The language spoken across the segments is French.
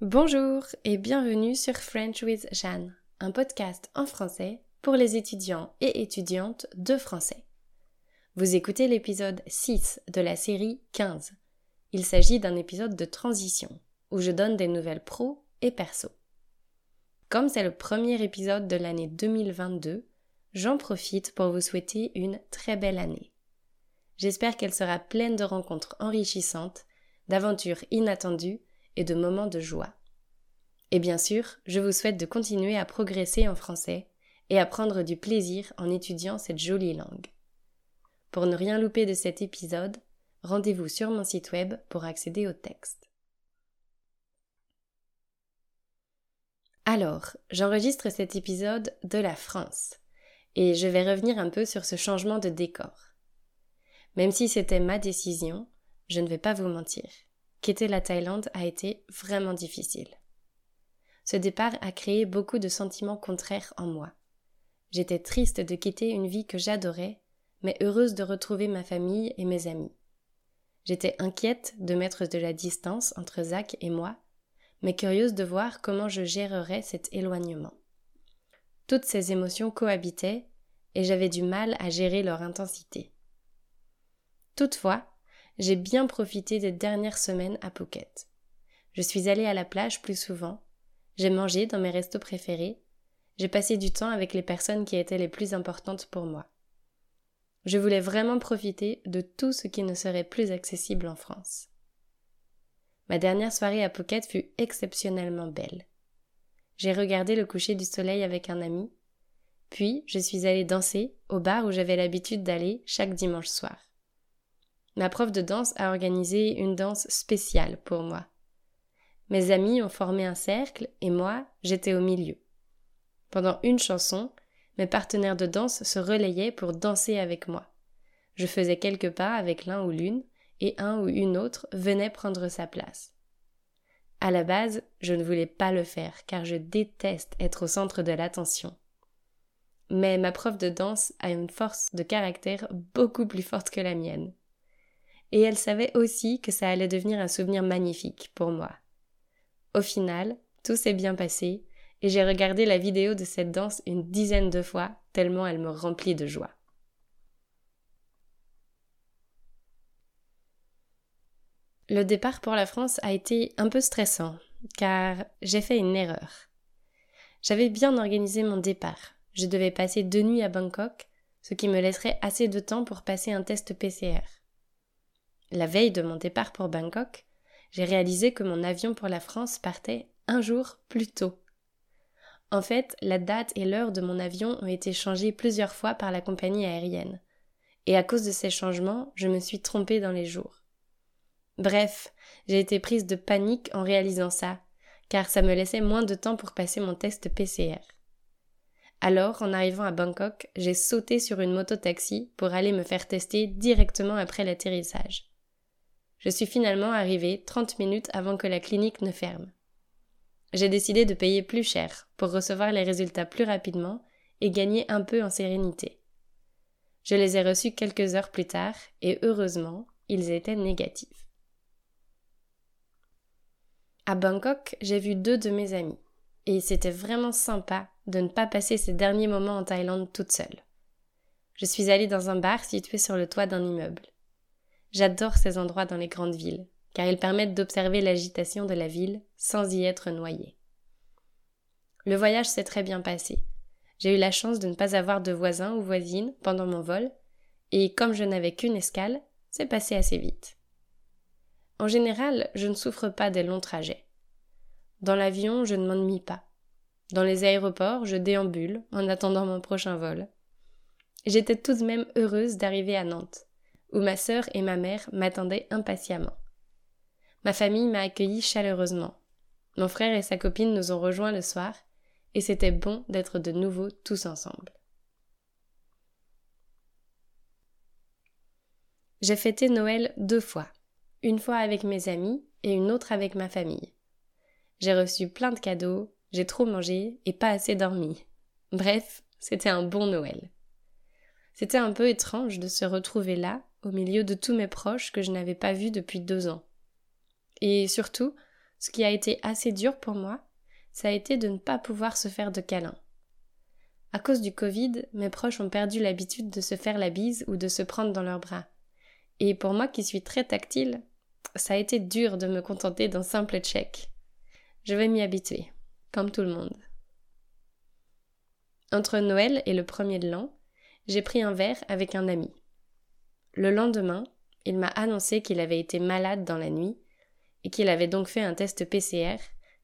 Bonjour et bienvenue sur French with Jeanne, un podcast en français pour les étudiants et étudiantes de français. Vous écoutez l'épisode 6 de la série 15. Il s'agit d'un épisode de transition où je donne des nouvelles pro et perso. Comme c'est le premier épisode de l'année 2022, j'en profite pour vous souhaiter une très belle année. J'espère qu'elle sera pleine de rencontres enrichissantes, d'aventures inattendues et de moments de joie. Et bien sûr, je vous souhaite de continuer à progresser en français et à prendre du plaisir en étudiant cette jolie langue. Pour ne rien louper de cet épisode, rendez-vous sur mon site web pour accéder au texte. Alors, j'enregistre cet épisode de la France et je vais revenir un peu sur ce changement de décor. Même si c'était ma décision, je ne vais pas vous mentir quitter la Thaïlande a été vraiment difficile. Ce départ a créé beaucoup de sentiments contraires en moi. J'étais triste de quitter une vie que j'adorais, mais heureuse de retrouver ma famille et mes amis. J'étais inquiète de mettre de la distance entre Zach et moi, mais curieuse de voir comment je gérerais cet éloignement. Toutes ces émotions cohabitaient et j'avais du mal à gérer leur intensité. Toutefois, j'ai bien profité des dernières semaines à Phuket. Je suis allée à la plage plus souvent, j'ai mangé dans mes restos préférés, j'ai passé du temps avec les personnes qui étaient les plus importantes pour moi. Je voulais vraiment profiter de tout ce qui ne serait plus accessible en France. Ma dernière soirée à Phuket fut exceptionnellement belle. J'ai regardé le coucher du soleil avec un ami, puis je suis allée danser au bar où j'avais l'habitude d'aller chaque dimanche soir ma prof de danse a organisé une danse spéciale pour moi. Mes amis ont formé un cercle et moi, j'étais au milieu. Pendant une chanson, mes partenaires de danse se relayaient pour danser avec moi. Je faisais quelques pas avec l'un ou l'une, et un ou une autre venait prendre sa place. À la base, je ne voulais pas le faire car je déteste être au centre de l'attention. Mais ma prof de danse a une force de caractère beaucoup plus forte que la mienne et elle savait aussi que ça allait devenir un souvenir magnifique pour moi. Au final, tout s'est bien passé, et j'ai regardé la vidéo de cette danse une dizaine de fois, tellement elle me remplit de joie. Le départ pour la France a été un peu stressant, car j'ai fait une erreur. J'avais bien organisé mon départ. Je devais passer deux nuits à Bangkok, ce qui me laisserait assez de temps pour passer un test PCR. La veille de mon départ pour Bangkok, j'ai réalisé que mon avion pour la France partait un jour plus tôt. En fait, la date et l'heure de mon avion ont été changées plusieurs fois par la compagnie aérienne. Et à cause de ces changements, je me suis trompée dans les jours. Bref, j'ai été prise de panique en réalisant ça, car ça me laissait moins de temps pour passer mon test PCR. Alors, en arrivant à Bangkok, j'ai sauté sur une moto-taxi pour aller me faire tester directement après l'atterrissage je suis finalement arrivée 30 minutes avant que la clinique ne ferme. J'ai décidé de payer plus cher pour recevoir les résultats plus rapidement et gagner un peu en sérénité. Je les ai reçus quelques heures plus tard et heureusement, ils étaient négatifs. À Bangkok, j'ai vu deux de mes amis et c'était vraiment sympa de ne pas passer ces derniers moments en Thaïlande toute seule. Je suis allée dans un bar situé sur le toit d'un immeuble. J'adore ces endroits dans les grandes villes, car ils permettent d'observer l'agitation de la ville sans y être noyé. Le voyage s'est très bien passé. J'ai eu la chance de ne pas avoir de voisins ou voisines pendant mon vol, et comme je n'avais qu'une escale, c'est passé assez vite. En général, je ne souffre pas des longs trajets. Dans l'avion, je ne m'ennuie pas. Dans les aéroports, je déambule en attendant mon prochain vol. J'étais tout de même heureuse d'arriver à Nantes où ma sœur et ma mère m'attendaient impatiemment. Ma famille m'a accueilli chaleureusement. Mon frère et sa copine nous ont rejoints le soir, et c'était bon d'être de nouveau tous ensemble. J'ai fêté Noël deux fois, une fois avec mes amis et une autre avec ma famille. J'ai reçu plein de cadeaux, j'ai trop mangé et pas assez dormi. Bref, c'était un bon Noël. C'était un peu étrange de se retrouver là, au milieu de tous mes proches que je n'avais pas vus depuis deux ans. Et surtout, ce qui a été assez dur pour moi, ça a été de ne pas pouvoir se faire de câlins. À cause du Covid, mes proches ont perdu l'habitude de se faire la bise ou de se prendre dans leurs bras. Et pour moi qui suis très tactile, ça a été dur de me contenter d'un simple check. Je vais m'y habituer, comme tout le monde. Entre Noël et le premier de l'an, j'ai pris un verre avec un ami. Le lendemain, il m'a annoncé qu'il avait été malade dans la nuit et qu'il avait donc fait un test PCR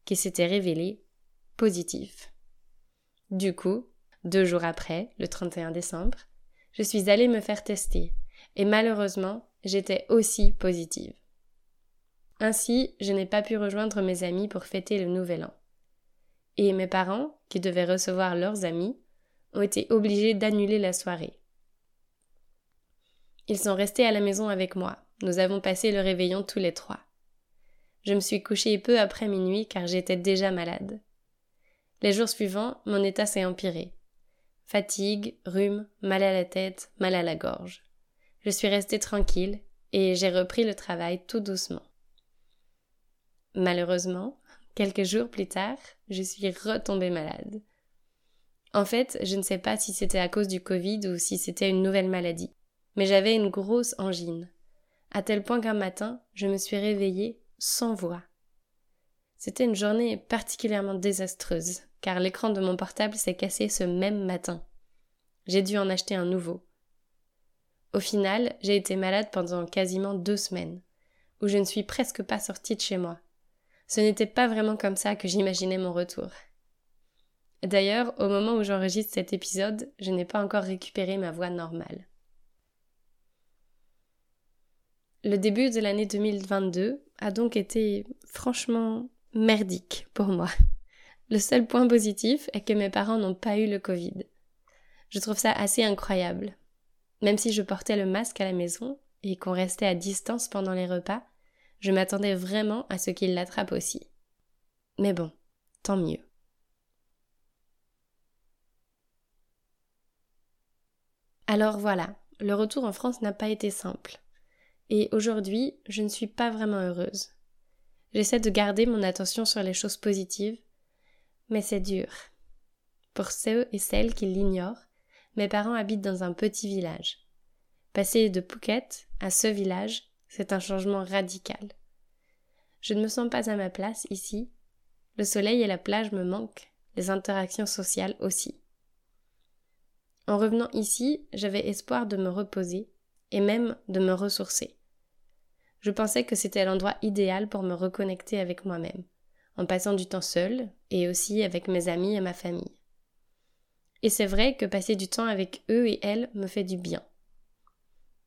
qui s'était révélé positif. Du coup, deux jours après, le 31 décembre, je suis allée me faire tester et malheureusement, j'étais aussi positive. Ainsi, je n'ai pas pu rejoindre mes amis pour fêter le nouvel an. Et mes parents, qui devaient recevoir leurs amis, ont été obligés d'annuler la soirée. Ils sont restés à la maison avec moi. Nous avons passé le réveillon tous les trois. Je me suis couchée peu après minuit car j'étais déjà malade. Les jours suivants, mon état s'est empiré. Fatigue, rhume, mal à la tête, mal à la gorge. Je suis restée tranquille et j'ai repris le travail tout doucement. Malheureusement, quelques jours plus tard, je suis retombée malade. En fait, je ne sais pas si c'était à cause du Covid ou si c'était une nouvelle maladie, mais j'avais une grosse angine, à tel point qu'un matin, je me suis réveillée sans voix. C'était une journée particulièrement désastreuse, car l'écran de mon portable s'est cassé ce même matin. J'ai dû en acheter un nouveau. Au final, j'ai été malade pendant quasiment deux semaines, où je ne suis presque pas sortie de chez moi. Ce n'était pas vraiment comme ça que j'imaginais mon retour. D'ailleurs, au moment où j'enregistre cet épisode, je n'ai pas encore récupéré ma voix normale. Le début de l'année 2022 a donc été franchement merdique pour moi. Le seul point positif est que mes parents n'ont pas eu le Covid. Je trouve ça assez incroyable. Même si je portais le masque à la maison et qu'on restait à distance pendant les repas, je m'attendais vraiment à ce qu'ils l'attrapent aussi. Mais bon, tant mieux. Alors voilà, le retour en France n'a pas été simple. Et aujourd'hui, je ne suis pas vraiment heureuse. J'essaie de garder mon attention sur les choses positives, mais c'est dur. Pour ceux et celles qui l'ignorent, mes parents habitent dans un petit village. Passer de Phuket à ce village, c'est un changement radical. Je ne me sens pas à ma place ici. Le soleil et la plage me manquent, les interactions sociales aussi. En revenant ici, j'avais espoir de me reposer et même de me ressourcer. Je pensais que c'était l'endroit idéal pour me reconnecter avec moi-même, en passant du temps seul et aussi avec mes amis et ma famille. Et c'est vrai que passer du temps avec eux et elles me fait du bien.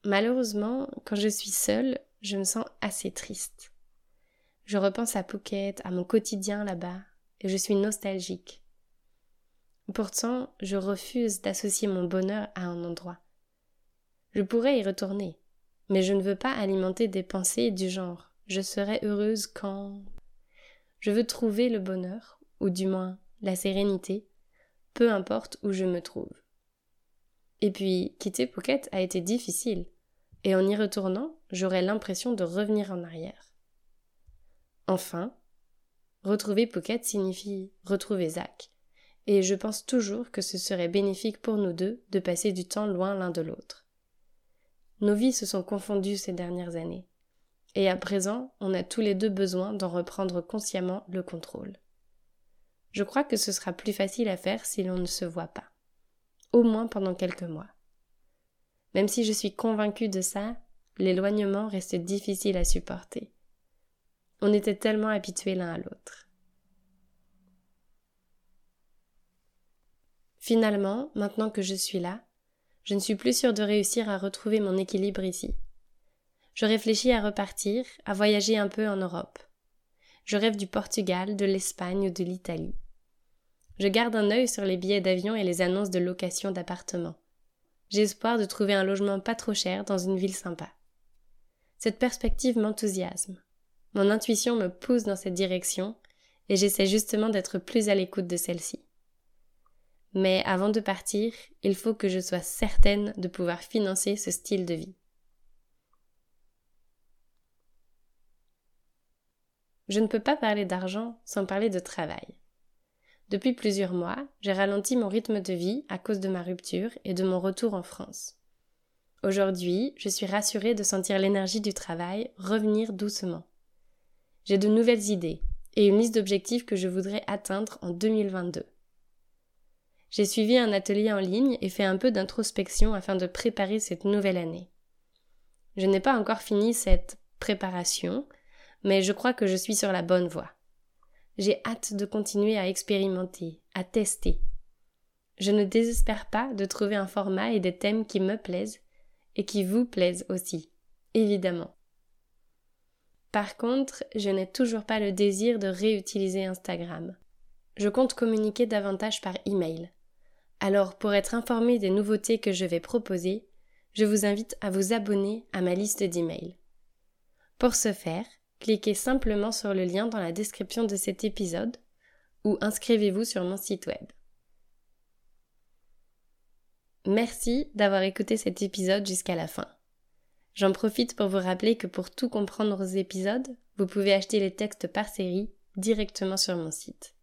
Malheureusement, quand je suis seule, je me sens assez triste. Je repense à Phuket, à mon quotidien là-bas, et je suis nostalgique. Pourtant, je refuse d'associer mon bonheur à un endroit. Je pourrais y retourner, mais je ne veux pas alimenter des pensées du genre je serai heureuse quand. Je veux trouver le bonheur, ou du moins la sérénité, peu importe où je me trouve. Et puis, quitter Phuket a été difficile, et en y retournant, j'aurais l'impression de revenir en arrière. Enfin, retrouver Phuket signifie retrouver Zach, et je pense toujours que ce serait bénéfique pour nous deux de passer du temps loin l'un de l'autre. Nos vies se sont confondues ces dernières années, et à présent on a tous les deux besoin d'en reprendre consciemment le contrôle. Je crois que ce sera plus facile à faire si l'on ne se voit pas, au moins pendant quelques mois. Même si je suis convaincue de ça, l'éloignement reste difficile à supporter. On était tellement habitués l'un à l'autre. Finalement, maintenant que je suis là, je ne suis plus sûre de réussir à retrouver mon équilibre ici. Je réfléchis à repartir, à voyager un peu en Europe. Je rêve du Portugal, de l'Espagne ou de l'Italie. Je garde un œil sur les billets d'avion et les annonces de location d'appartements. J'ai espoir de trouver un logement pas trop cher dans une ville sympa. Cette perspective m'enthousiasme. Mon intuition me pousse dans cette direction et j'essaie justement d'être plus à l'écoute de celle-ci. Mais avant de partir, il faut que je sois certaine de pouvoir financer ce style de vie. je ne peux pas parler d'argent sans parler de travail. Depuis plusieurs mois, j'ai ralenti mon rythme de vie à cause de ma rupture et de mon retour en France. Aujourd'hui, je suis rassurée de sentir l'énergie du travail revenir doucement. J'ai de nouvelles idées et une liste d'objectifs que je voudrais atteindre en 2022. J'ai suivi un atelier en ligne et fait un peu d'introspection afin de préparer cette nouvelle année. Je n'ai pas encore fini cette préparation, mais je crois que je suis sur la bonne voie. J'ai hâte de continuer à expérimenter, à tester. Je ne désespère pas de trouver un format et des thèmes qui me plaisent et qui vous plaisent aussi, évidemment. Par contre, je n'ai toujours pas le désir de réutiliser Instagram. Je compte communiquer davantage par email. Alors, pour être informé des nouveautés que je vais proposer, je vous invite à vous abonner à ma liste d'emails. Pour ce faire, cliquez simplement sur le lien dans la description de cet épisode ou inscrivez-vous sur mon site web. Merci d'avoir écouté cet épisode jusqu'à la fin. J'en profite pour vous rappeler que pour tout comprendre aux épisodes, vous pouvez acheter les textes par série directement sur mon site.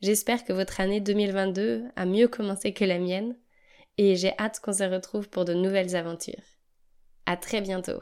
J'espère que votre année 2022 a mieux commencé que la mienne et j'ai hâte qu'on se retrouve pour de nouvelles aventures. À très bientôt!